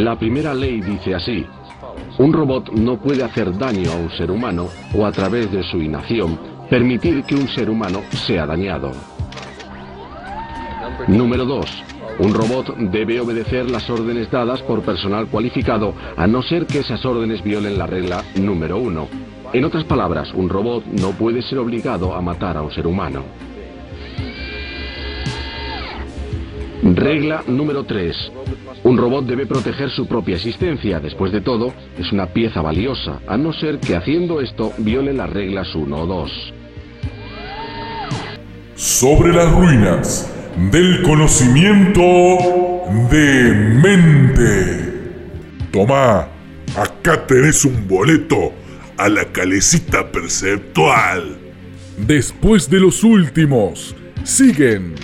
La primera ley dice así, un robot no puede hacer daño a un ser humano o a través de su inacción permitir que un ser humano sea dañado. Número 2. Un robot debe obedecer las órdenes dadas por personal cualificado a no ser que esas órdenes violen la regla número 1. En otras palabras, un robot no puede ser obligado a matar a un ser humano. Regla número 3. Un robot debe proteger su propia existencia. Después de todo, es una pieza valiosa, a no ser que haciendo esto viole las reglas 1 o 2. Sobre las ruinas del conocimiento de mente. Tomá, acá tenés un boleto a la calecita perceptual. Después de los últimos, siguen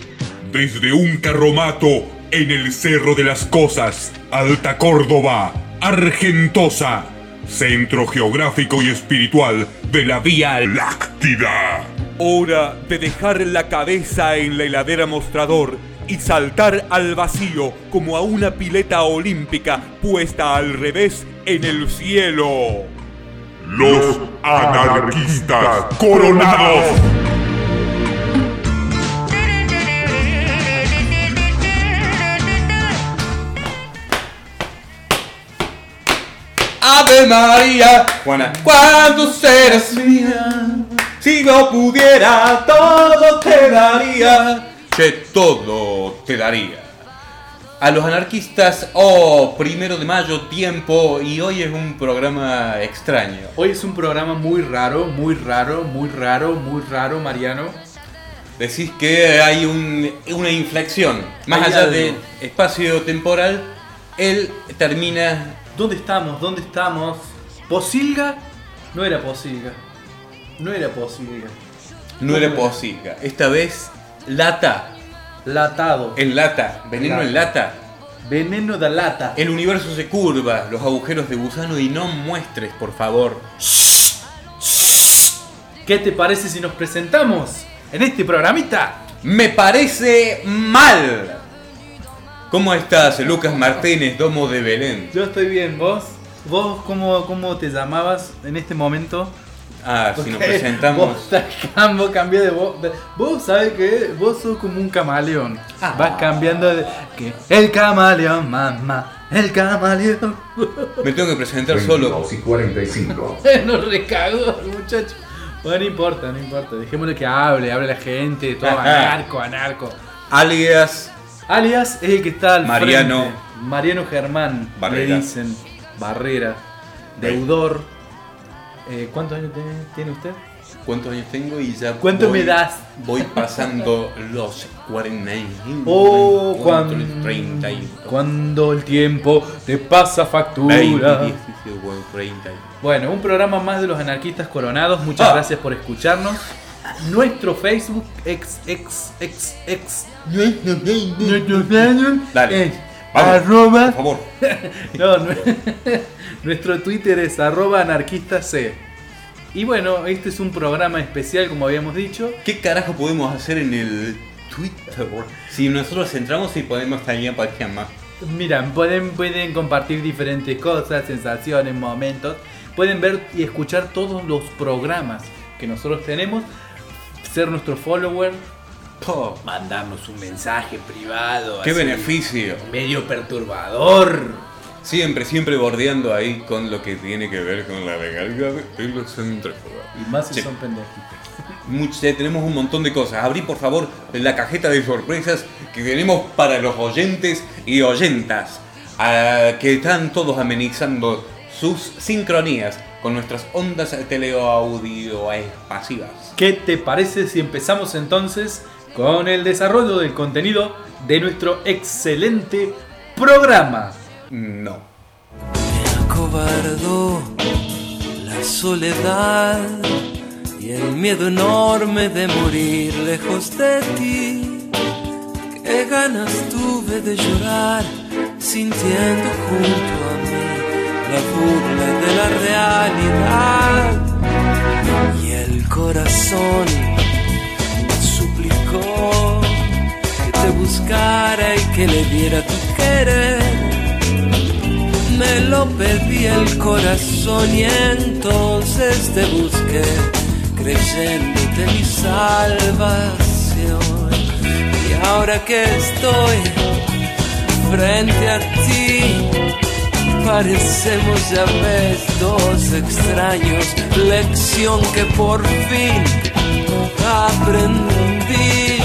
desde un carromato en el Cerro de las Cosas, Alta Córdoba, Argentosa, centro geográfico y espiritual de la Vía Láctida. Hora de dejar la cabeza en la heladera mostrador y saltar al vacío como a una pileta olímpica puesta al revés en el cielo. Los anarquistas coronados. Ave María, Juana, cuando serás mía, si no pudiera, todo te daría. Che, todo te daría. A los anarquistas, oh, primero de mayo, tiempo, y hoy es un programa extraño. Hoy es un programa muy raro, muy raro, muy raro, muy raro, Mariano. Decís que hay un- una inflexión. Más Hay allá algo. de espacio temporal, él termina ¿Dónde estamos? ¿Dónde estamos? ¿Posilga? No era Posilga. No era Posilga. No era posible. Esta vez, lata. Latado. En lata. Veneno en lata. Veneno de lata. El universo se curva, los agujeros de gusano y no muestres, por favor. ¿Qué te parece si nos presentamos en este programita? Me parece mal. ¿Cómo estás, Lucas Martínez, Domo de Belén? Yo estoy bien, ¿vos? ¿Vos cómo, cómo te llamabas en este momento? Ah, si nos presentamos. Vos, vos cambié de voz. Vos sabés que vos sos como un camaleón. Ah. Vas cambiando de. que el camaleón, mamá. El camaleón. Me tengo que presentar solo. 22 y 45. Nos recagó el muchacho. Bueno, no importa, no importa. Dejémosle que hable, hable la gente, todo Ajá. anarco, anarco. Alias Alias es el que está al Mariano. frente. Mariano Germán. Barrera. Le dicen. Barrera. Deudor. Eh, ¿Cuántos años tiene, usted? ¿Cuántos años tengo? Y ya ¿Cuánto voy- me das? Voy pasando los 40 y- Oh, cuando, 30 y... cuando el tiempo te pasa 20, factura. 17, 30 y- Bueno, un programa más de los anarquistas coronados. Muchas Ah. gracias por escucharnos. Nuestro Facebook, ex, ex, ex, ex. Nuestro Facebook Dale. es Vamos, arroba. Por favor. No, no- nuestro Twitter es arroba anarquistas C. Y bueno, este es un programa especial, como habíamos dicho. ¿Qué carajo podemos hacer en el Twitter? Si nosotros entramos y podemos también para más. Mira, pueden, pueden compartir diferentes cosas, sensaciones, momentos. Pueden ver y escuchar todos los programas que nosotros tenemos. Ser nuestro follower. Mandarnos un mensaje privado. ¡Qué así, beneficio! Medio perturbador. Siempre, siempre bordeando ahí con lo que tiene que ver con la legalidad de los centrífugas. Y más si Sí. son pendejitos. Tenemos un montón de cosas. Abrí por favor la cajeta de sorpresas que tenemos para los oyentes y oyentas ah, que están todos amenizando sus sincronías con nuestras ondas teleaudio-espasivas. ¿Qué te parece si empezamos entonces con el desarrollo del contenido de nuestro excelente programa? No. Me acobardó la soledad y el miedo enorme de morir lejos de ti. Qué ganas tuve de llorar sintiendo junto la burla de la realidad. Y el corazón me suplicó que te buscara y que le diera tu querer. me lo pedí el corazón y entonces te busqué, creyéndote mi salvación. Y ahora que estoy frente a ti, parecemos ya ves dos extraños, lección que por fin aprendí.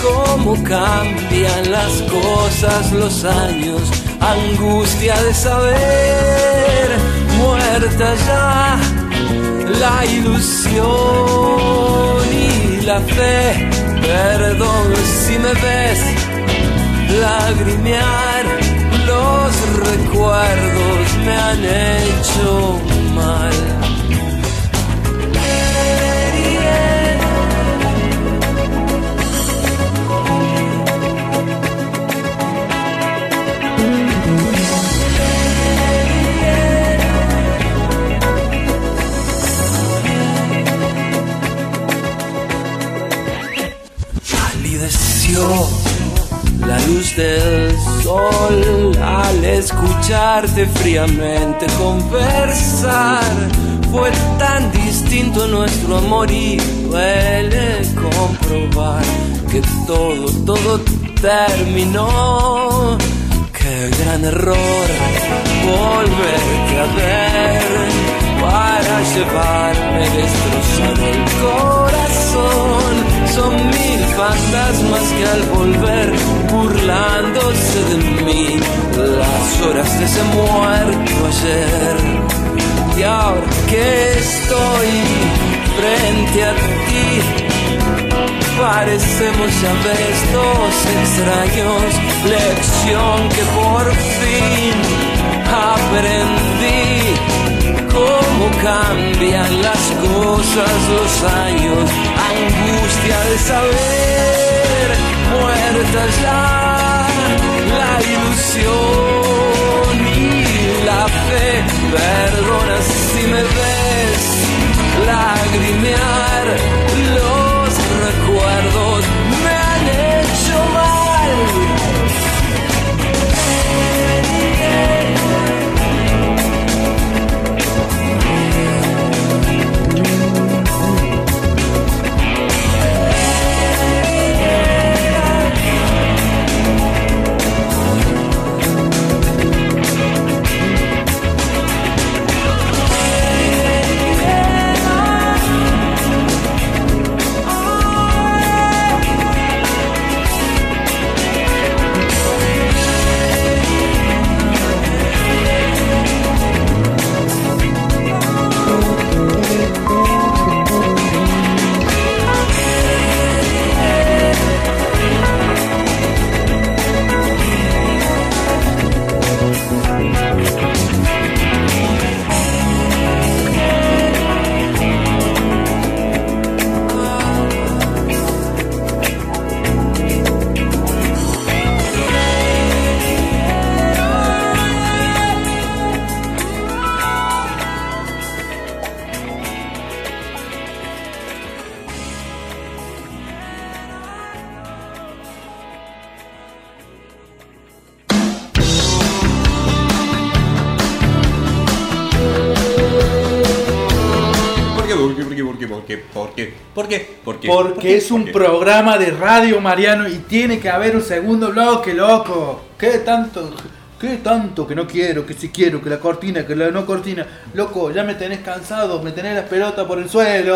Cómo cambian las cosas, los años, angustia de saber, muerta ya la ilusión y la fe, perdón si me ves lagrimear, los recuerdos me han hecho mal. La luz del al escucharte fríamente conversar. Fue tan distinto nuestro amor y duele comprobar que todo, todo terminó. Qué gran error volverte a ver para llevarme destrozado el corazón. Son mil fantasmas que al volver burlándose de mí, las horas de ese muerto ayer. Y ahora que estoy frente a ti, parecemos ya ves dos extraños, lección que por fin aprendí cómo cambian las cosas, los años, angustia de saber, muerta ya la ilusión y la fe, perdona si me ves lagrimear, ¿Por qué? ¿Por qué? ¿Por qué? Porque es un ¿Por qué? programa de radio, Mariano, y tiene que haber un segundo bloque, loco. ¿Qué tanto? ¿Qué tanto que no quiero? Que si quiero, que la cortina, que la no cortina. Loco, ya me tenés cansado, me tenés las pelotas por el suelo.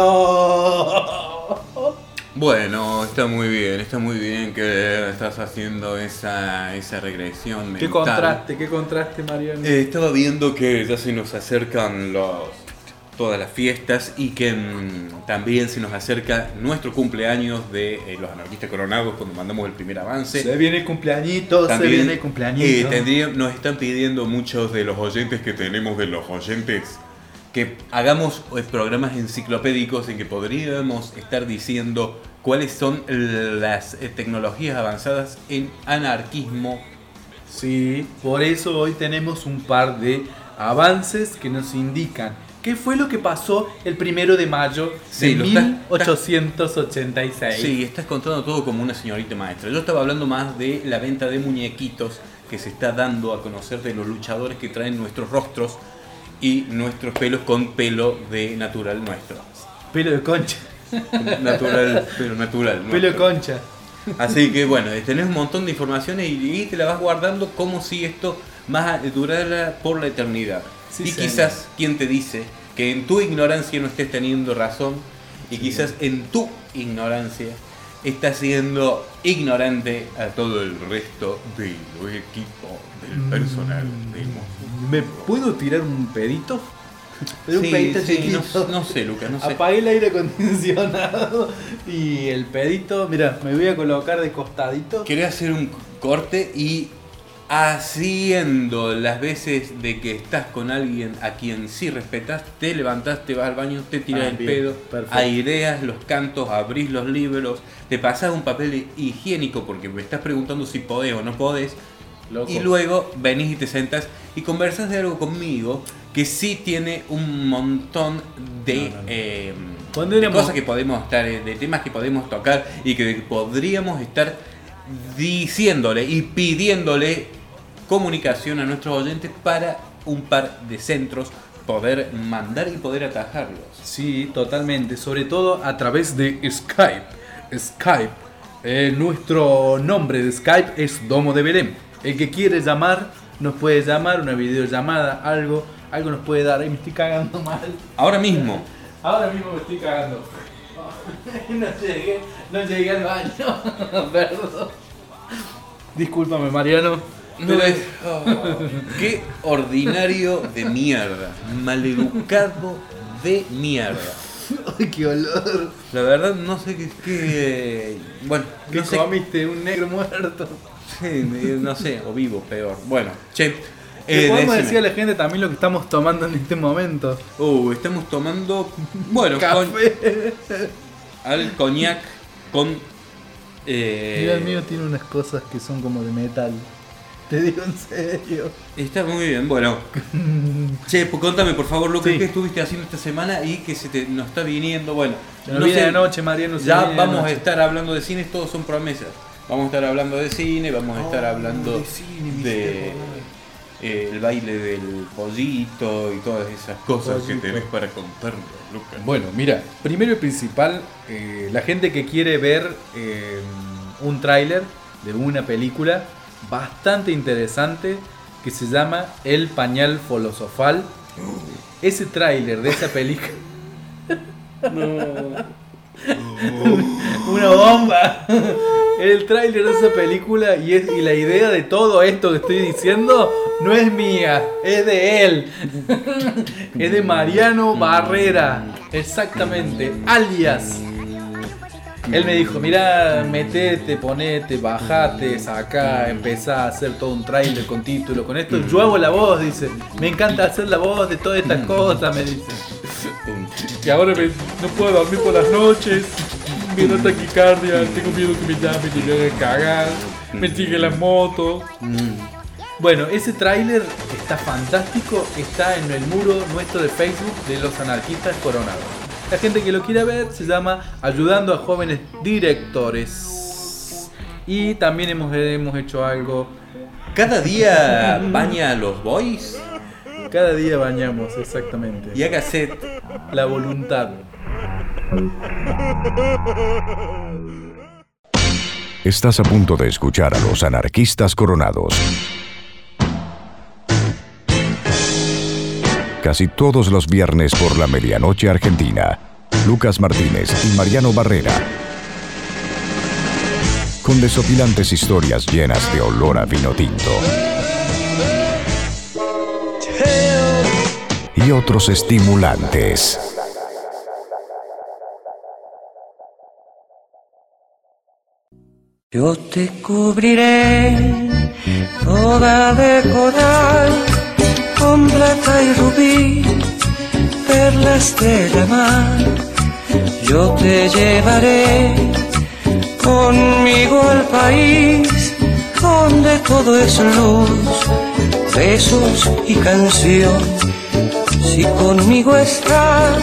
Bueno, está muy bien, está muy bien que estás haciendo esa, esa regresión mental. Qué contraste, qué contraste, Mariano. Eh, estaba viendo que ya se nos acercan los, todas las fiestas y que mm, también se nos acerca nuestro cumpleaños de eh, los anarquistas coronados cuando mandamos el primer avance. se viene el cumpleañito, se viene el cumpleañito. eh, tendría- nos están pidiendo muchos de los oyentes que tenemos, de los oyentes, que hagamos eh, programas enciclopédicos en que podríamos estar diciendo cuáles son las eh, tecnologías avanzadas en anarquismo. Sí, por eso hoy tenemos un par de avances que nos indican qué fue lo que pasó el primero de mayo Sí, de lo estás- 1886. Sí, estás contando todo como una señorita maestra. Yo estaba hablando más de la venta de muñequitos que se está dando a conocer de los luchadores que traen nuestros rostros y nuestros pelos con pelo de natural nuestro. Pelo de concha. Natural, pelo natural. Pelo de concha. Así que bueno, eh, tenés un montón de informaciones y, y te la vas guardando como si esto más durara por la eternidad. Sí, y señor. quizás, ¿quién te dice que en tu ignorancia no estés teniendo razón? Y quizás en tu ignorancia estás siendo ignorante a todo el resto del equipo, del personal. del mo- ¿Me puedo tirar un pedito? Pero un Sí, pedito sí, chiquito. no, no sé, Lucas, no sé. Apagué el aire acondicionado y el pedito, mira, me voy a colocar de costadito. Quería hacer un corte y haciendo las veces de que estás con alguien a quien sí respetas, te levantás, te vas al baño, te tiras Ah, el bien, pedo, perfecto. aireas los cantos, abrís los libros, te pasas un papel higiénico porque me estás preguntando si podés o no podés, Loco. y luego venís y te sentas y conversas de algo conmigo que sí tiene un montón de, No, no, no. eh, de cosas que podemos estar, eh, de temas que podemos tocar y que podríamos estar diciéndole y pidiéndole comunicación a nuestros oyentes para un par de centros poder mandar y poder atajarlos. Sí, totalmente. Sobre todo a través de Skype. Skype. Eh, nuestro nombre de Skype es Domo de Belén. El que quiere llamar, nos puede llamar, una videollamada, algo, algo nos puede dar. Ay, me estoy cagando mal. Ahora mismo, Ahora mismo me estoy cagando. No llegué, no llegué al baño. Perdón. Discúlpame, Mariano. No es, oh, qué ordinario de mierda, maleducado de mierda. Ay, qué olor. La verdad no sé qué, qué- bueno, ¿Qué no sé, comiste? Un negro muerto. sí, no sé, o vivo, peor. Bueno, che, Le eh, podemos decime. decir a la gente también lo que estamos tomando en este momento. Uh, estamos tomando, bueno, con, Café. al coñac con... eh, Mira, el mío tiene unas cosas que son como de metal. Te digo en serio. Está muy bien, bueno. che, pues contame por favor, Lucas, Sí. qué estuviste haciendo esta semana y que se te nos está viniendo. Bueno, nos viene de noche, Mariano. se ya viene de vamos a estar hablando de cine, todos son promesas. Vamos a estar hablando de cine, vamos a estar hablando de cine, eh, el baile del pollito y todas esas cosas que tenés para contarnos, Lucas. Bueno, mira, primero y principal, eh, la gente que quiere ver eh, un tráiler de una película bastante interesante que se llama El pañal filosofal. Ese tráiler de esa película... Una bomba. El tráiler de esa película y, es, y la idea de todo esto que estoy diciendo no es mía, es de él. Es de Mariano Barrera. Exactamente. Alias. Él me dijo, mira, metete, ponete, bajate, saca, empezá a hacer todo un tráiler con título, con esto. Yo hago la voz, dice. Me encanta hacer la voz de todas estas cosas, me dice. Y ahora me- no puedo dormir por las noches. Me da taquicardia, tengo miedo que me llamen y me hagan cagar. Me sigue la moto. Bueno, ese tráiler está fantástico. Está en el muro nuestro de Facebook de los anarquistas coronados. La gente que lo quiera ver se llama Ayudando a Jóvenes Directores. Y también hemos, hemos hecho algo. Cada día baña a los boys Cada día bañamos, exactamente. y haga set. La voluntad. Estás a punto de escuchar a los anarquistas coronados. Casi todos los viernes por la medianoche argentina. Lucas Martínez y Mariano Barrera. Con desopilantes historias llenas de olor a vino tinto. Y otros estimulantes. Yo te cubriré toda de coral con plata y rubí, perlas de la mar. Yo te llevaré conmigo al país donde todo es luz, besos y canción. Si conmigo estás,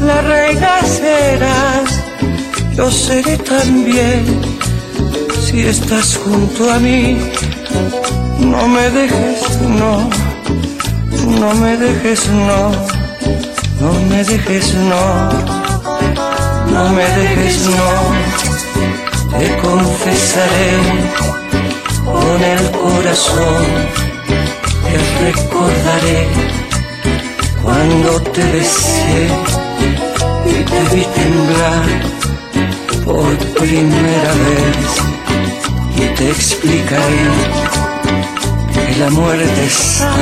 la reina serás, yo seré también. Si estás junto a mí, No me dejes, no, no me dejes, no, no me dejes, no, no me dejes, no, te confesaré con el corazón, te recordaré cuando te besé y te vi temblar por primera vez. Y te explicaré que la muerte está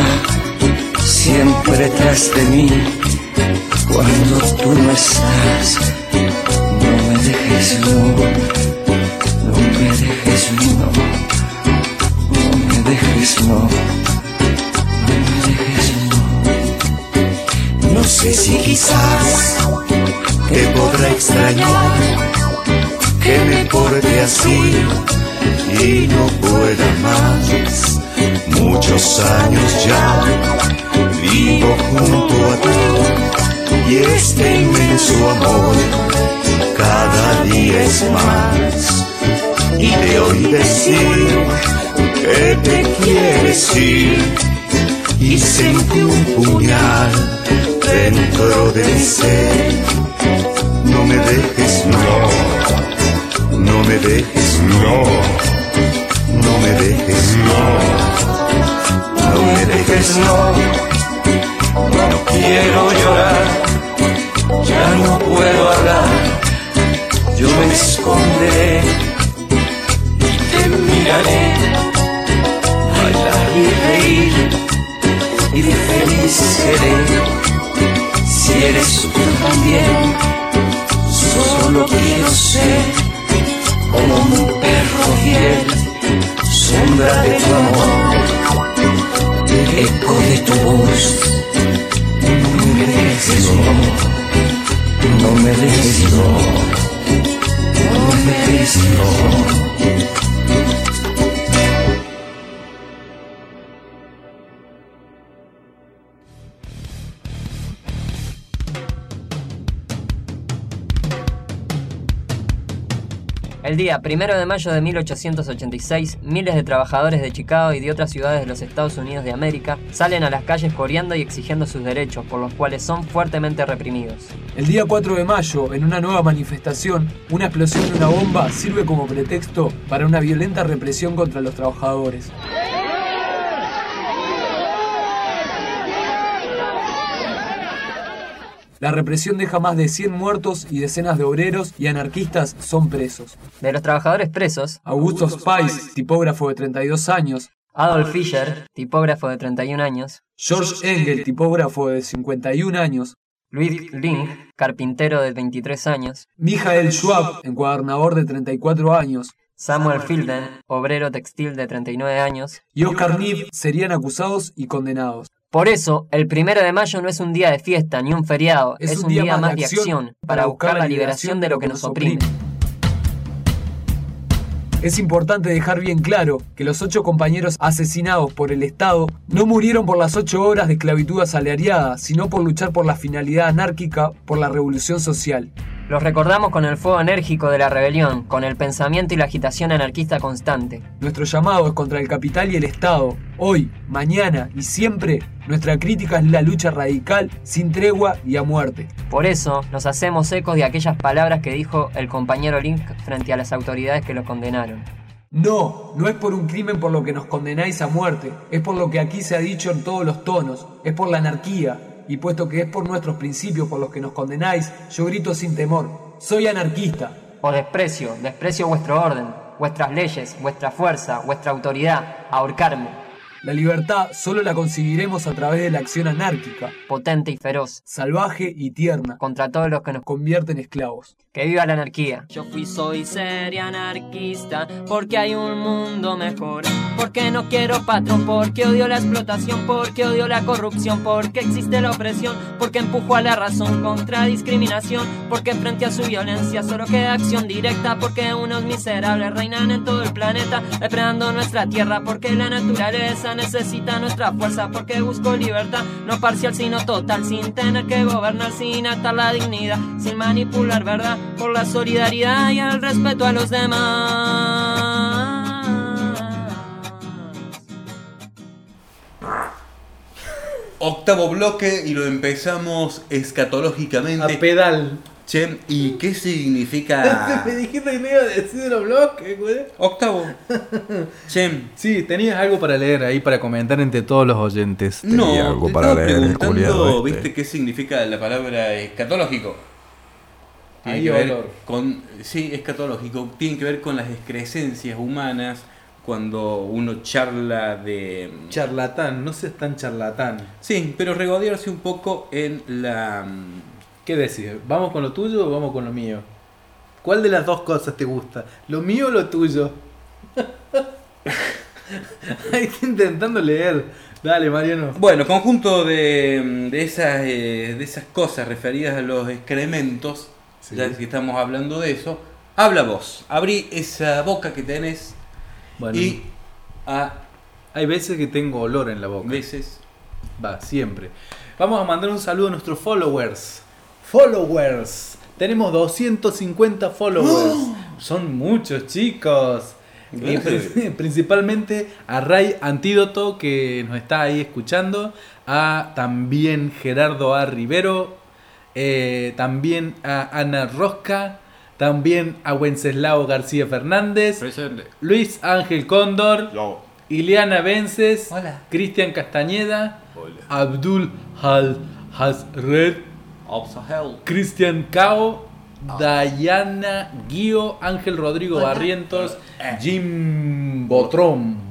siempre tras de mí cuando tú no estás. No me dejes, no, no me dejes, no, no me dejes, no, no me dejes, no. No sé si quizás te podrá extrañar que me porte así y no pueda más. Muchos años ya vivo junto a ti y este inmenso amor cada día es más. Y te oí decir que te quieres ir y sentí un puñal dentro de mi ser. No me dejes, no, no me dejes, No, no me dejes, no, no me dejes, no. No quiero llorar, ya no puedo hablar. Yo me esconderé y te miraré, bailar y reír y feliz seré. Si eres tú también, solo quiero ser como un perro fiel, sombra de tu amor eco de tu voz. No me dejes, no, me dejes, no, me dejes. El día 1 de mayo de 1886, miles de trabajadores de Chicago y de otras ciudades de los Estados Unidos de América salen a las calles coreando y exigiendo sus derechos, por los cuales son fuertemente reprimidos. El día 4 de mayo, en una nueva manifestación, una explosión de una bomba sirve como pretexto para una violenta represión contra los trabajadores. La represión deja más de 100 muertos y decenas de obreros y anarquistas son presos. De los trabajadores presos, Augusto Spice, tipógrafo de 32 años, Adolf Fischer, tipógrafo de 31 años, George Engel, tipógrafo de 51 años, Luis Ling, carpintero de 23 años, Michael Schwab, encuadernador de 34 años, Samuel Filden, obrero textil de 39 años, y Oscar Neve serían acusados y condenados. Por eso, el primero de mayo no es un día de fiesta ni un feriado, es, un, día, más de acción para buscar la liberación de lo que nos oprime. Es importante dejar bien claro que los ocho compañeros asesinados por el Estado no murieron por las ocho horas de esclavitud asalariada, sino por luchar por la finalidad anárquica, por la revolución social. Los recordamos con el fuego enérgico de la rebelión, con el pensamiento y la agitación anarquista constante. Nuestro llamado es contra el capital y el Estado. Hoy, mañana y siempre, nuestra crítica es la lucha radical, sin tregua y a muerte. Por eso, nos hacemos ecos de aquellas palabras que dijo el compañero Link frente a las autoridades que lo condenaron. No, no es por un crimen por lo que nos condenáis a muerte, es por lo que aquí se ha dicho en todos los tonos, es por la anarquía, y puesto que es por nuestros principios por los que nos condenáis, yo grito sin temor, soy anarquista. O desprecio, desprecio vuestro orden, vuestras leyes, vuestra fuerza, vuestra autoridad, ahorcarme. La libertad solo la conseguiremos a través de la acción anárquica, potente y feroz, salvaje y tierna, contra todos los que nos convierte en esclavos. Que viva la anarquía. Yo fui, soy ser anarquista porque hay un mundo mejor. Porque no quiero patrón, porque odio la explotación, porque odio la corrupción, porque existe la opresión, porque empujo a la razón contra discriminación, porque frente a su violencia solo queda acción directa, porque unos miserables reinan en todo el planeta, depredando nuestra tierra, porque la naturaleza necesita nuestra fuerza porque busco libertad, no parcial sino total, sin tener que gobernar, sin atar la dignidad, sin manipular verdad, por la solidaridad y el respeto a los demás. Octavo bloque y lo empezamos escatológicamente. A pedal. Che, ¿y qué significa Me dijiste que me iba a decir los bloques, güey. octavo? Che, Sí, tenías algo para leer ahí para comentar entre todos los oyentes. no, Tenía algo te para estaba leer, preguntando, ¿viste este. qué significa la palabra escatológico? Tiene Hay que ver olor. con, sí, escatológico, tiene que ver con las excrescencias humanas cuando uno charla de... Charlatán, no seas tan charlatán. Sí, pero regodearse un poco en la... ¿Qué decís? ¿Vamos con lo tuyo o vamos con lo mío? ¿Cuál de las dos cosas te gusta? ¿Lo mío o lo tuyo? Ahí Estoy intentando leer. Dale, Mariano. Bueno, conjunto de, de esas, eh, de esas cosas referidas a los excrementos, Sí. ya que estamos hablando de eso, habla vos, abrí esa boca que tenés Bueno, y a hay veces que tengo olor en la boca. veces... Va, siempre. Vamos a mandar un saludo a nuestros followers. Followers. Tenemos 250 followers. Son muchos, chicos. Y pri- principalmente a Ray Antídoto que nos está ahí escuchando. A también Gerardo A. Rivero. eh, también a Ana Rosca. También a Wenceslao García Fernández. Luis Ángel Cóndor. Ileana Vences, Hola. Cristian Castañeda, Abdul Hal Hasred, Cristian Cao, Dayana Guío, Ángel Rodrigo Barrientos, Jim Botrón.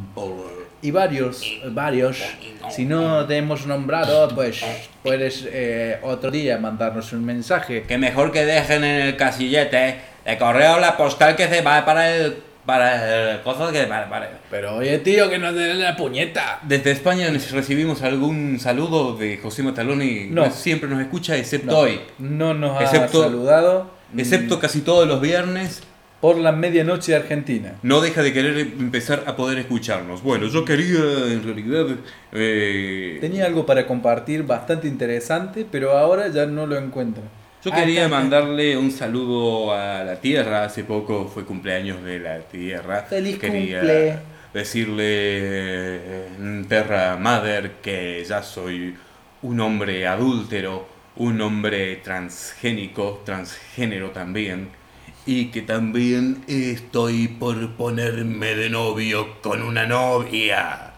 Y varios, varios. Si no te hemos nombrado, pues puedes eh, otro día mandarnos un mensaje. Que mejor que dejen en el casillete de correo la postal que se va para el... Para el... Cosas que... Para, para- Pero oye tío, que nos den la puñeta. Desde España recibimos algún saludo de José Mataloni. No. Siempre nos escucha, excepto No, hoy. no nos ha Excepto- saludado. Excepto casi todos los viernes. por la medianoche de Argentina. No deja de querer empezar a poder escucharnos. Bueno, yo quería en realidad... eh, Tenía algo para compartir bastante interesante, pero ahora ya no lo encuentro. Yo Ah, quería está, está. mandarle un saludo a la Tierra. Hace poco fue cumpleaños de la Tierra. Feliz quería cumple. decirle, eh, Terra Mother, que ya soy un hombre adúltero, un hombre transgénico, transgénero también. Y que también estoy por ponerme de novio con una novia.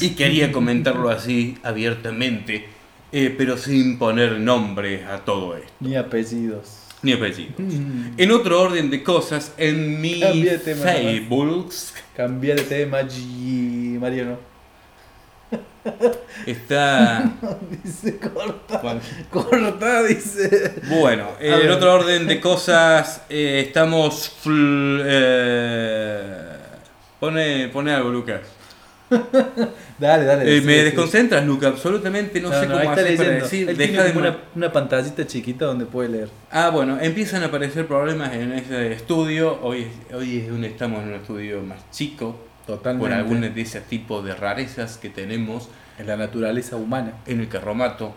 Y quería comentarlo así abiertamente, eh, pero sin poner nombre a todo esto, Ni apellidos. ni apellido. En otro orden de cosas, en mi Cambia de tema, Cambiar de tema, G, Mariano. está... Dice corta. Bueno, Corta, dice. Bueno, en otro orden de cosas, eh, estamos... fl- eh, pone, pone algo, Lucas. Dale, dale. Eh, sí, me sí. desconcentras, Lucas, absolutamente no, sé cómo hacer para decir. Él Deja de una, una pantallita chiquita donde puede leer. Ah, bueno, empiezan a aparecer problemas en ese estudio. Hoy, hoy es un, estamos en un estudio más chico, Totalmente. por algunos de ese tipo de rarezas que tenemos En la naturaleza humana. en el carromato.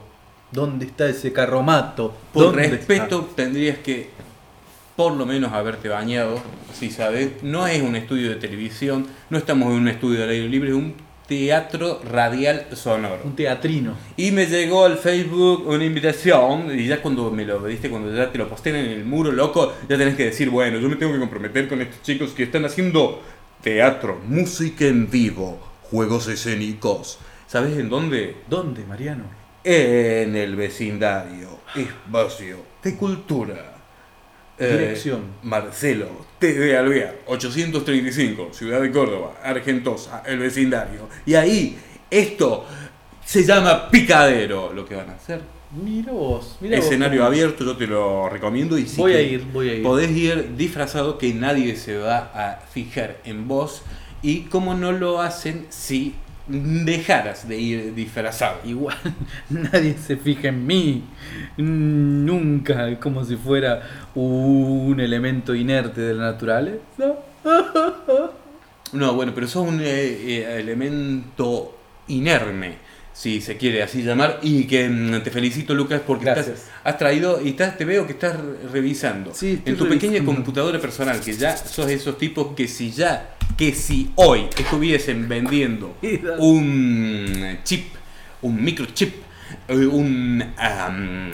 ¿Dónde está ese carromato? Por ¿Dónde respeto, tendrías que por lo menos haberte bañado, si sabes. No es un estudio de televisión, no estamos en un estudio de aire libre, es un teatro radial sonoro. Un teatrino. Y me llegó al Facebook una invitación, y ya cuando me lo diste, cuando ya te lo postean en el muro, loco, ya tenés que decir, bueno, yo me tengo que comprometer con estos chicos que están haciendo teatro, música en vivo, juegos escénicos. ¿Sabes en dónde? ¿Dónde, Mariano? En el vecindario, espacio de cultura. Eh, Dirección. Marcelo, TV Alvear, 835, Ciudad de Córdoba, Argentosa, el vecindario. Y ahí, esto se llama picadero, lo que van a hacer. Mira vos. Mira Escenario abierto, yo te lo recomiendo. Y si Voy a ir, voy a ir. Podés ir disfrazado que nadie se va a fijar en vos. Y como no lo hacen si dejaras de ir disfrazado. Igual nadie se fija en mí. Nunca, como si fuera un elemento inerte de la naturaleza. No, bueno, pero sos un eh, eh, elemento inerme, si se quiere así llamar, y que mm, te felicito, Lucas, porque estás- has traído y estás, te veo que estás revisando Sí, en tu pequeña computadora personal, que ya sos esos tipos que si ya, que si hoy estuviesen vendiendo un chip un microchip, un, am,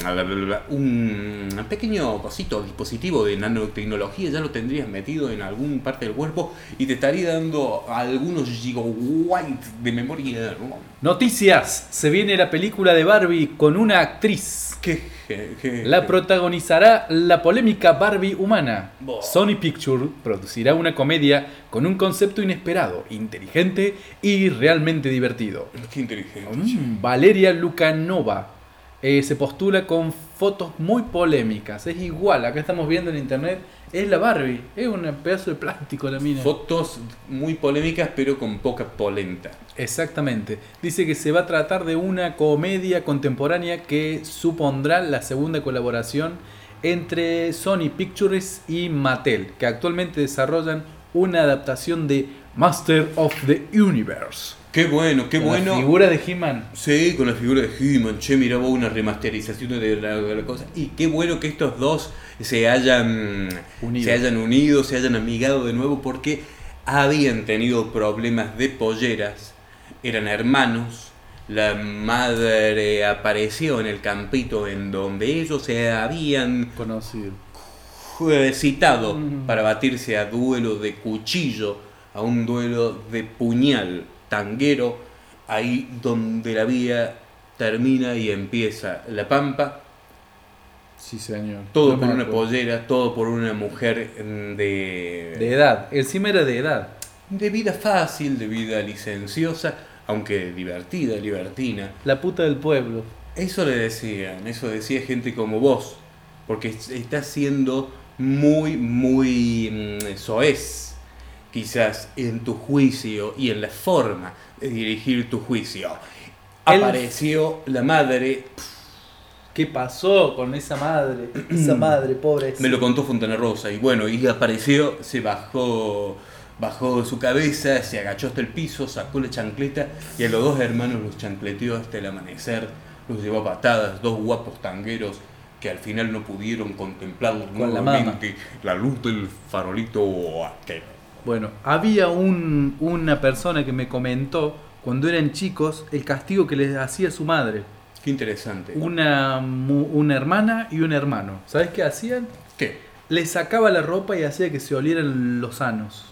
un pequeño cosito, dispositivo de nanotecnología, ya lo tendrías metido en algún parte del cuerpo y te estaría dando algunos gigabytes de memoria. ¿no? Noticias. Se viene la película de Barbie con una actriz. ¿Qué, qué- qué- La protagonizará la polémica Barbie humana. Sony Pictures producirá una comedia con un concepto inesperado, inteligente y realmente divertido. Qué inteligente. Mm, Valeria Lukanova eh, se postula con fotos muy polémicas. Es igual, acá estamos viendo en internet, es la Barbie, es un pedazo de plástico la mina. Fotos muy polémicas, pero con poca polenta. Exactamente. Dice que se va a tratar de una comedia contemporánea que supondrá la segunda colaboración entre Sony Pictures y Mattel, que actualmente desarrollan una adaptación de Master of the Universe. Qué bueno, qué Con la bueno. figura de He-Man. Sí, con la figura de He-Man, che, mirá vos una remasterización de la, de la cosa. Y qué bueno que estos dos se hayan Unido. se hayan unido, se hayan amigado de nuevo, porque habían tenido problemas de polleras, eran hermanos. La madre apareció en el campito en donde ellos se habían Conocido. citado Mm. para batirse a duelo de cuchillo, a un duelo de puñal tanguero, ahí donde la vía termina y empieza la pampa, Sí, señor. todo No por una pollera, todo por una mujer de, De edad. Encima era de edad. de vida fácil, de vida licenciosa, aunque divertida, libertina. La puta del pueblo. Eso le decían, eso decía gente como vos, porque está siendo muy, muy mm, soez, quizás en tu juicio y en la forma de dirigir tu juicio. El- Apareció la madre, ¿Qué pasó con esa madre? Esa madre, pobre. me lo contó Fontana Rosa, y bueno, y apareció, se bajó, bajó su cabeza, se agachó hasta el piso, sacó la chancleta y a los dos hermanos los chancleteó hasta el amanecer, los llevó a patadas, dos guapos tangueros que al final no pudieron contemplar Con la nuevamente la, luz del farolito aquel. Bueno, había un- una persona que me comentó cuando eran chicos el castigo que les hacía su madre. Qué interesante. Una, una hermana y un hermano. ¿Sabes qué hacían? ¿Qué? Les sacaba la ropa y hacía que se olieran los sanos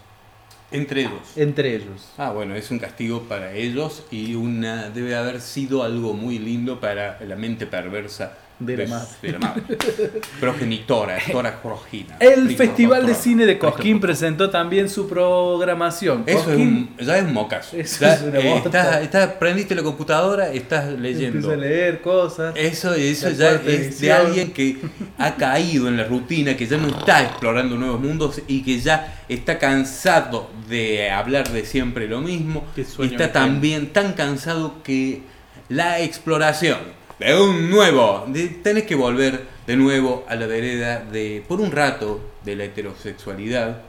Entre ellos. entre ellos. Ah, bueno, es un castigo para ellos y una debe haber sido algo muy lindo para la mente perversa De la madre. de la madre. Progenitora, Tora Jorgina. El Festival de. Cine de Cosquín presentó también su programación. Eso es un, ya es un mocazo. Eso Ya, es una eh, estás- estás- prendiste la computadora, estás leyendo. empieza a leer cosas. Eso, eso ya es de alguien que ha caído en la rutina, que ya no está explorando nuevos mundos y que ya está cansado de hablar de siempre lo mismo. Está también tan cansado que la exploración de un nuevo, de, tenés que volver de nuevo a la vereda de, por un rato, de la heterosexualidad.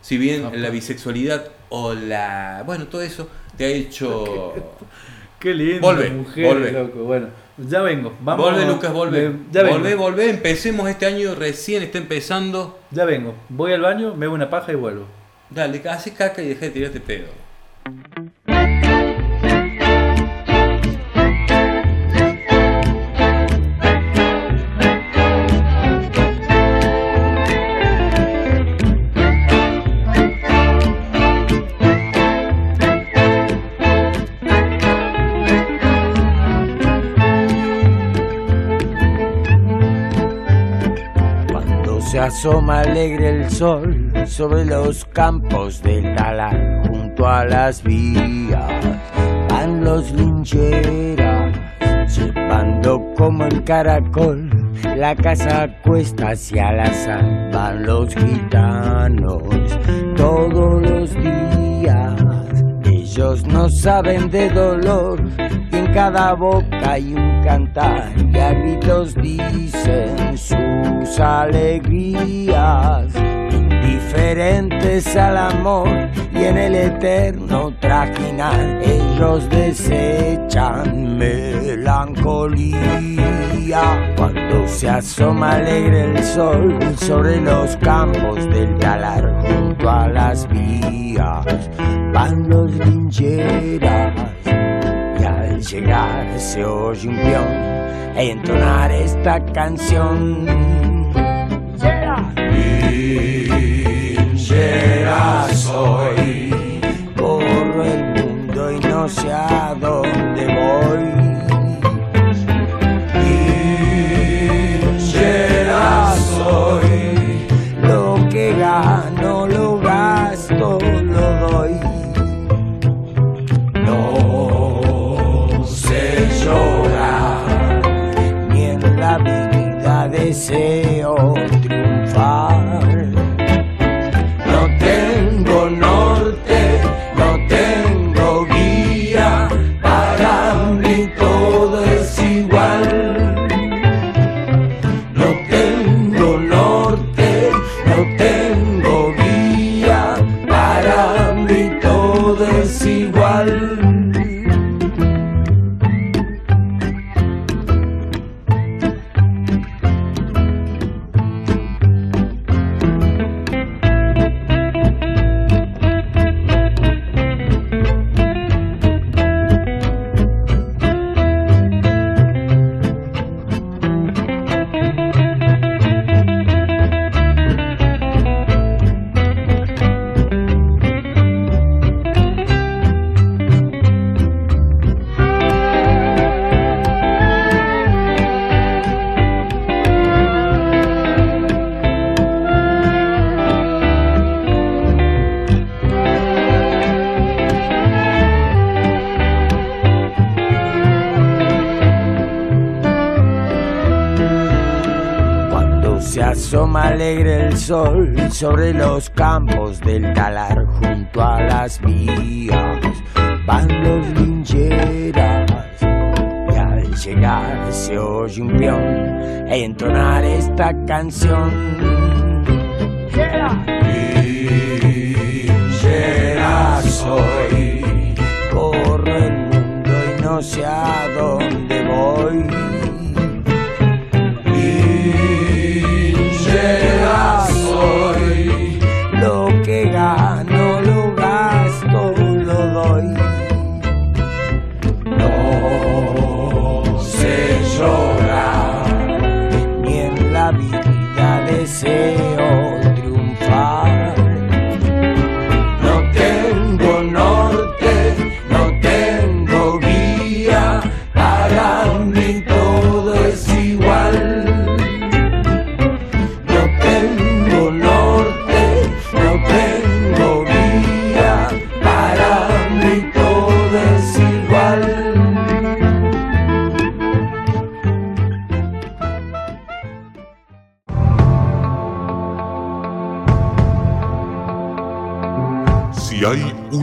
Si bien la bisexualidad o la... Bueno, todo eso te ha hecho... Qué lindo. Volve, mujer, volve. loco. Bueno, ya vengo. Vamos, volve Lucas, volve. Me- ya vengo. volve, volve. Empecemos este año, recién está empezando. Ya vengo. Voy al baño, me hago una paja y vuelvo. Dale, hace caca y deja de tirarte pedo. Asoma alegre el sol sobre los campos del talar, junto a las vías, van los lincheras, llevando como el caracol, la casa cuesta hacia la sal, van los gitanos todos los días. Ellos no saben de dolor. Y en cada boca hay un cantar y a gritos dicen sus alegrías indiferentes al amor y en el eterno trajinar ellos desechan melancolía cuando se asoma alegre el sol sobre los campos del talar junto a las vías van los lincheras y al llegar se oye un peón e entonar esta canción. Linchera soy, del talar junto a las vías, van los lincheras. Y al llegar se oye un peón entonar esta canción. Linchera soy, corro el mundo y no sé a dónde voy.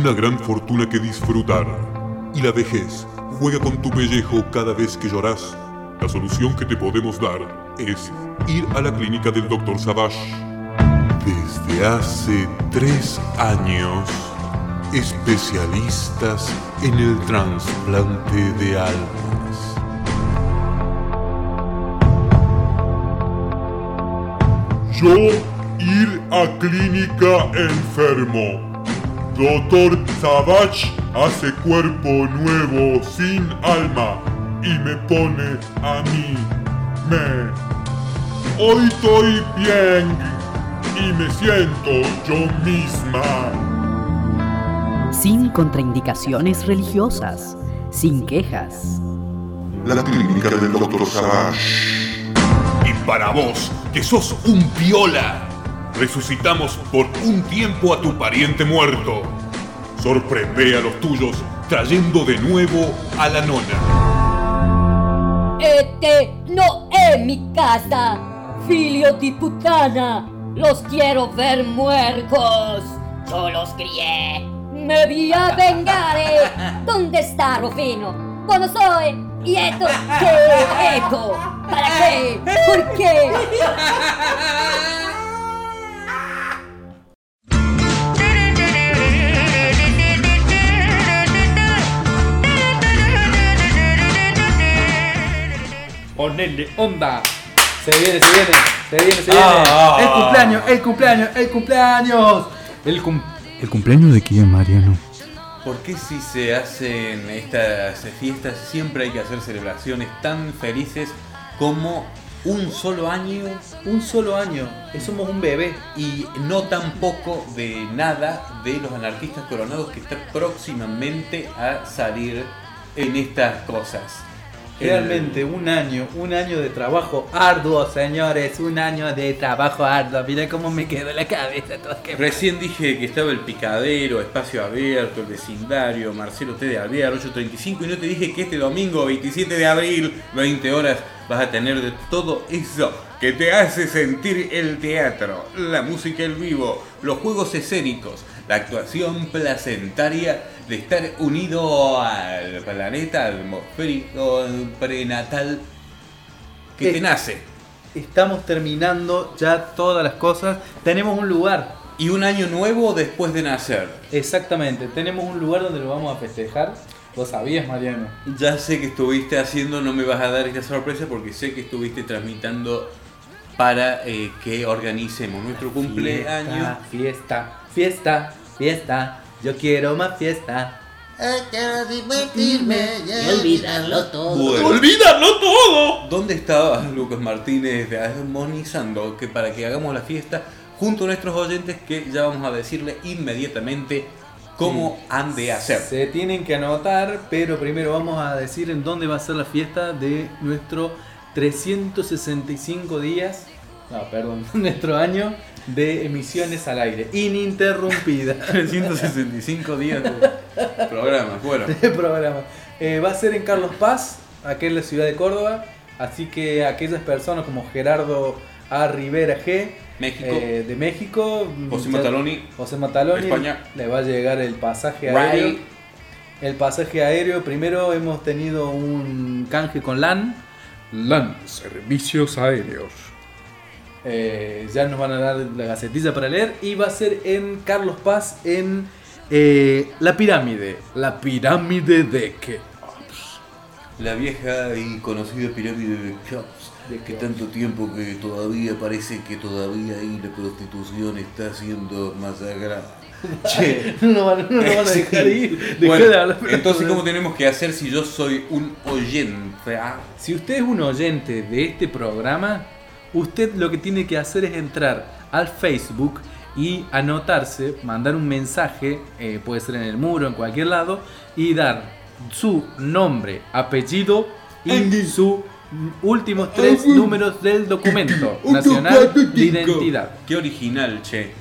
Una gran fortuna que disfrutar y la vejez juega con tu pellejo cada vez que lloras, la solución que te podemos dar es ir a la clínica del Dr. Savage. Desde hace tres años, especialistas en el trasplante de almas. Yo ir a clínica enfermo. Doctor Savage hace cuerpo nuevo sin alma y me pone a mí. Me. Hoy estoy bien y me siento yo misma. Sin contraindicaciones religiosas, sin quejas. La clínica del Doctor Savage. Y para vos, que sos un piola, resucitamos por un tiempo a tu pariente muerto. Sorprende a los tuyos trayendo de nuevo a la nona. Este no es mi casa, filio di puttana. Los quiero ver muertos. Yo los crié. Me voy a vengare. ¿Dónde está Rufino? ¿Cuándo soy? ¿Y esto qué? ¿Esto? ¿Para qué? ¿Por qué? Ponele onda. Se viene, se viene, se viene, se viene. Ah. El cumpleaños, el cumpleaños, el cumpleaños. El, cum- ¿El cumpleaños de quién, Mariano? ¿Por qué si se hacen estas fiestas siempre hay que hacer celebraciones tan felices como un solo año? Un solo año, somos un bebé. Y no tampoco de nada de los anarquistas coronados que están próximamente a salir en estas cosas. Realmente un año, un año de trabajo arduo, señores, un año de trabajo arduo. Mira cómo me quedó la cabeza. Recién dije que estaba el picadero, espacio abierto, el vecindario, Marcelo T. de Alvear, 835, y no te dije que este domingo, 27 de abril, 20 horas, vas a tener de todo eso que te hace sentir el teatro, la música en vivo, los juegos escénicos, la actuación placentaria de estar unido al planeta atmosférico prenatal que te nace. Estamos terminando ya todas las cosas. Tenemos un lugar. Y un año nuevo después de nacer. Exactamente, tenemos un lugar donde lo vamos a festejar. ¿Lo sabías, Mariano? Ya sé que estuviste haciendo, no me vas a dar esta sorpresa porque sé que estuviste transmitando para eh, que organicemos nuestro cumpleaños. Fiesta, fiesta, fiesta. Yo quiero más fiesta. quiero divertirme y olvidarlo todo. Bueno. ¡Olvídalo todo! ¿Dónde estaba Lucas Martínez armonizando que para que hagamos la fiesta junto a nuestros oyentes que ya vamos a decirle inmediatamente cómo han de hacer? Se tienen que anotar, pero primero vamos a decir en dónde va a ser la fiesta de nuestro 365 días, no, perdón, nuestro año de emisiones al aire, ininterrumpida. 365 días de programa, bueno. de programa. Eh, va a ser en Carlos Paz, aquí en la ciudad de Córdoba, así que aquellas personas como Gerardo A. Rivera G. México. eh, de México. José ya- Mataloni. José Mataloni. España. Le va a llegar el pasaje Right. aéreo. El pasaje aéreo, primero hemos tenido un canje con LAN. LAN, servicios aéreos. Eh, ya nos van a dar la gacetilla para leer. Y va a ser en Carlos Paz, en eh, La Pirámide. La Pirámide de qué? La vieja y conocida pirámide de Keops, que tanto tiempo que todavía parece que todavía ahí la prostitución está siendo masacrada. Che, no, no nos van a dejar ir. Dejá Bueno, de hablar. entonces, ¿cómo tenemos que hacer si yo soy un oyente? Si usted es un oyente de este programa, usted lo que tiene que hacer es entrar al Facebook y anotarse, mandar un mensaje, eh, puede ser en el muro, en cualquier lado, y dar su nombre, apellido y sus últimos tres números del documento nacional de identidad. Qué original, che.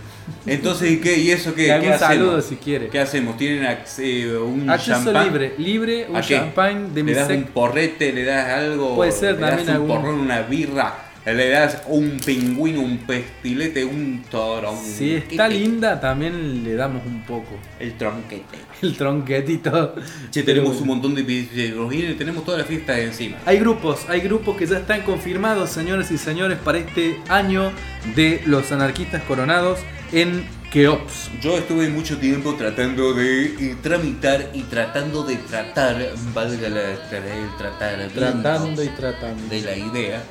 Entonces, ¿y qué? ¿Y eso qué? Y algún ¿Qué hacemos? saludo si quiere. ¿Qué hacemos? ¿Tienen ac- eh, un Acceso champán? libre, libre, un champán de ¿Le das un porrete? ¿Le das algo? Puede ser ¿Le das también un algún- porrón, una birra? ¿Le das un pingüino, un pestilete, un torón? Si está linda, también le damos un poco. El tronquete. El tronquetito. Che, tenemos un montón de y tenemos toda la fiesta encima. Hay grupos, hay grupos que ya están confirmados, señores y señores, para este año de los anarquistas coronados en Keops. Yo estuve mucho tiempo tratando de eh, tramitar y tratando de tratar, valga la el tratar, Tratando y tratando. de la idea.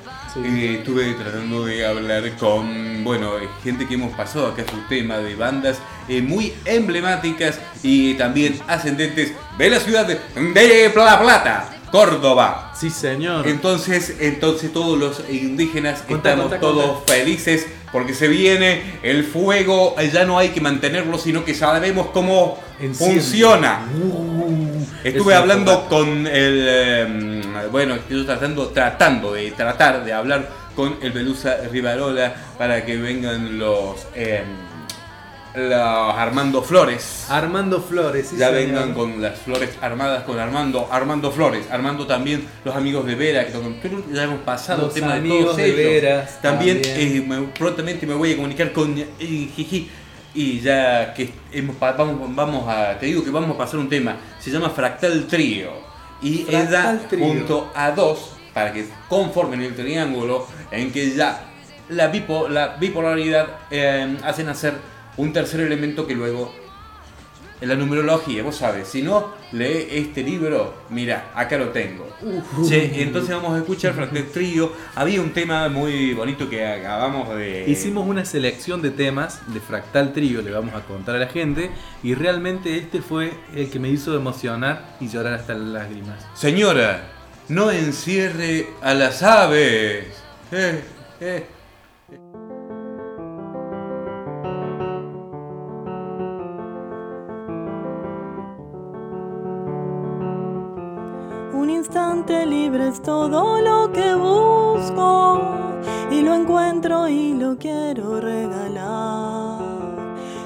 Eh, estuve tratando de hablar con, bueno, eh, gente que hemos pasado acá su tema de bandas eh, muy emblemáticas y también ascendentes de la ciudad de La Plata, Córdoba. Sí, señor. Entonces, entonces todos los indígenas estamos todos felices porque se viene el fuego, ya no hay que mantenerlo, sino que sabemos cómo Enciende. funciona. Estuve eso hablando con el, bueno, estoy tratando, tratando de tratar de hablar con el Belusa Rivarola para que vengan los, eh, los Armando Flores. Armando Flores, sí, ya señor. vengan con las flores armadas con Armando, Armando Flores, Armando también los amigos de Vera, que ya hemos pasado Los el tema de todos de ellos. Veras También, también. eh, me- prontamente me voy a comunicar con eh, Jiji y ya que hemos, pa- vamos, vamos a, te digo que vamos a pasar un tema, se llama Fractal Trío y Fractal Trío. junto a dos para que conformen el triángulo en que ya la, bipo- la bipolaridad eh, hacen hacer un tercer elemento que luego en la numerología, vos sabes, si no, lee este libro, mira, acá lo tengo. Che, entonces vamos a escuchar Fractal Trío. Había un tema muy bonito que acabamos de... Hicimos una selección de temas de Fractal Trío, le vamos a contar a la gente, y realmente este fue el que me hizo emocionar y llorar hasta las lágrimas. Señora, no encierre a las aves. Eh, eh. Instante libre es todo lo que busco y lo encuentro y lo quiero regalar.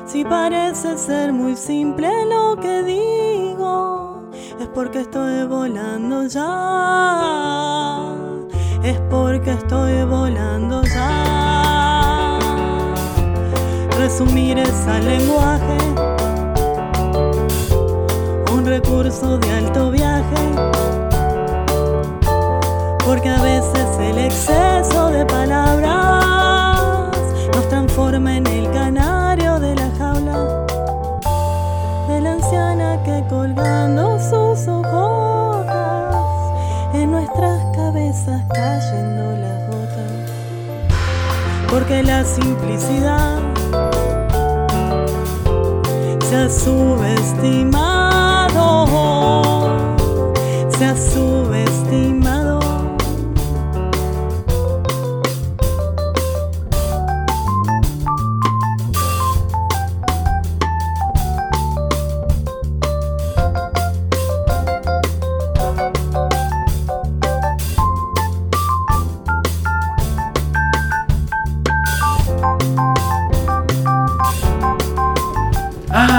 Si parece ser muy simple lo que digo, es porque estoy volando ya. Es porque estoy volando ya. Resumir es al lenguaje, un recurso de alto viaje porque a veces el exceso de palabras nos transforma en el canario de la jaula de la anciana que colgando sus hojas en nuestras cabezas cayendo las gotas porque la simplicidad se ha subestimado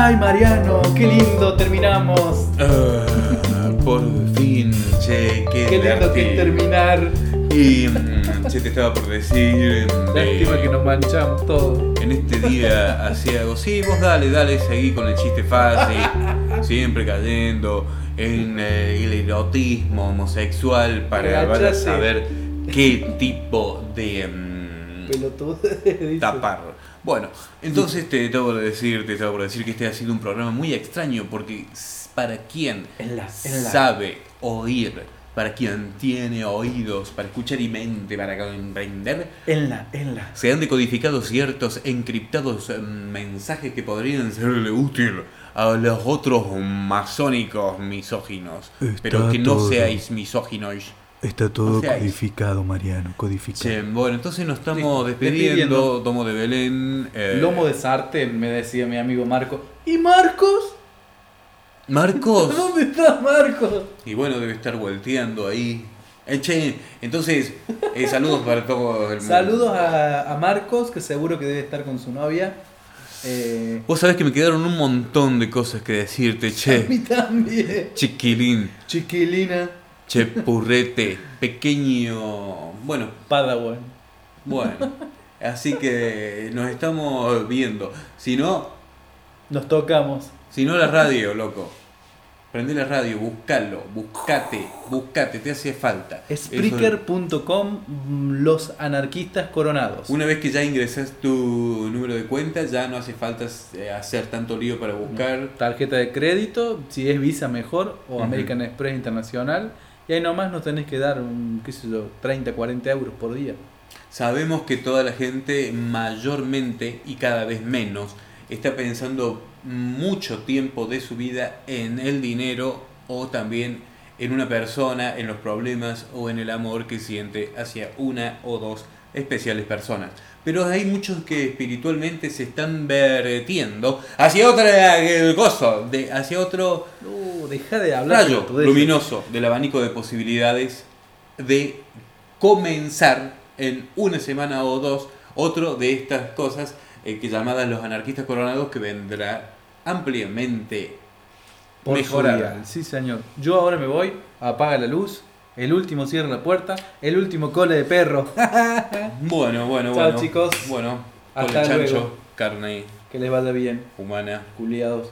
¡Ay, Mariano! ¡Qué lindo! Terminamos. Ah, por fin, che, qué, Qué lindo que terminar. Y mm, che, te estaba por decir. mm, Lástima de- que nos manchamos todos. En este día asiago. Sí, vos dale, dale, seguí con el chiste fácil. siempre cayendo en eh, el erotismo homosexual para saber qué tipo de mm, Pelotudo. dice. tapar. Bueno, entonces te tengo que decir, te tengo que decir que este ha sido un programa muy extraño porque para quien En la- en la- sabe oír, para quien tiene oídos para escuchar y mente para comprender, En la, en la. se han decodificado ciertos encriptados eh, mensajes que podrían serle útil a los otros masónicos misóginos. Está pero que no todo. seáis misóginos. Está todo codificado, Mariano, codificado. Che, bueno, entonces nos estamos Sí, despidiendo. despidiendo. Domo de Belén. eh, Lomo de sartén, me decía mi amigo Marco. ¿Y Marcos? Marcos. ¿Dónde está Marcos? Y bueno, debe estar volteando ahí. Eh, che, entonces, eh, saludos para todo el mundo. Saludos a, a Marcos, que seguro que debe estar con su novia. Eh, Vos sabés que me quedaron un montón de cosas que decirte, a che. mí también. Chiquilín. Chiquilina. Che, purrete. Pequeño. Bueno, Padawan. bueno. Así que nos estamos viendo. Si no, Nos tocamos. si no la radio, loco. Prende la radio, buscalo, buscate, buscate, te hace falta. Spreaker.com Los anarquistas coronados. Una vez que ya ingresas tu número de cuenta, ya no hace falta eh, hacer tanto lío para buscar. Tarjeta de crédito, si es Visa mejor, o. American Express Internacional. Y nomás nos tenés que dar qué sé yo, 30, 40 euros por día. Sabemos que toda la gente mayormente y cada vez menos está pensando mucho tiempo de su vida en el dinero o también en una persona, en los problemas o en el amor que siente hacia una o dos especiales personas. Pero hay muchos que espiritualmente se están vertiendo hacia otra cosa, de, hacia otro Uh, deja de hablar. rayo luminoso del abanico de posibilidades de comenzar en una semana o dos otro de estas cosas eh, que llamadas los anarquistas coronados que vendrá ampliamente Por Sí, señor. Yo ahora me voy, apaga la luz, el último cierra la puerta, el último cole de perro. Bueno, bueno, Chao, bueno. chicos. Bueno, Hasta chancho, luego. carne Que les vaya bien, humana. culiados.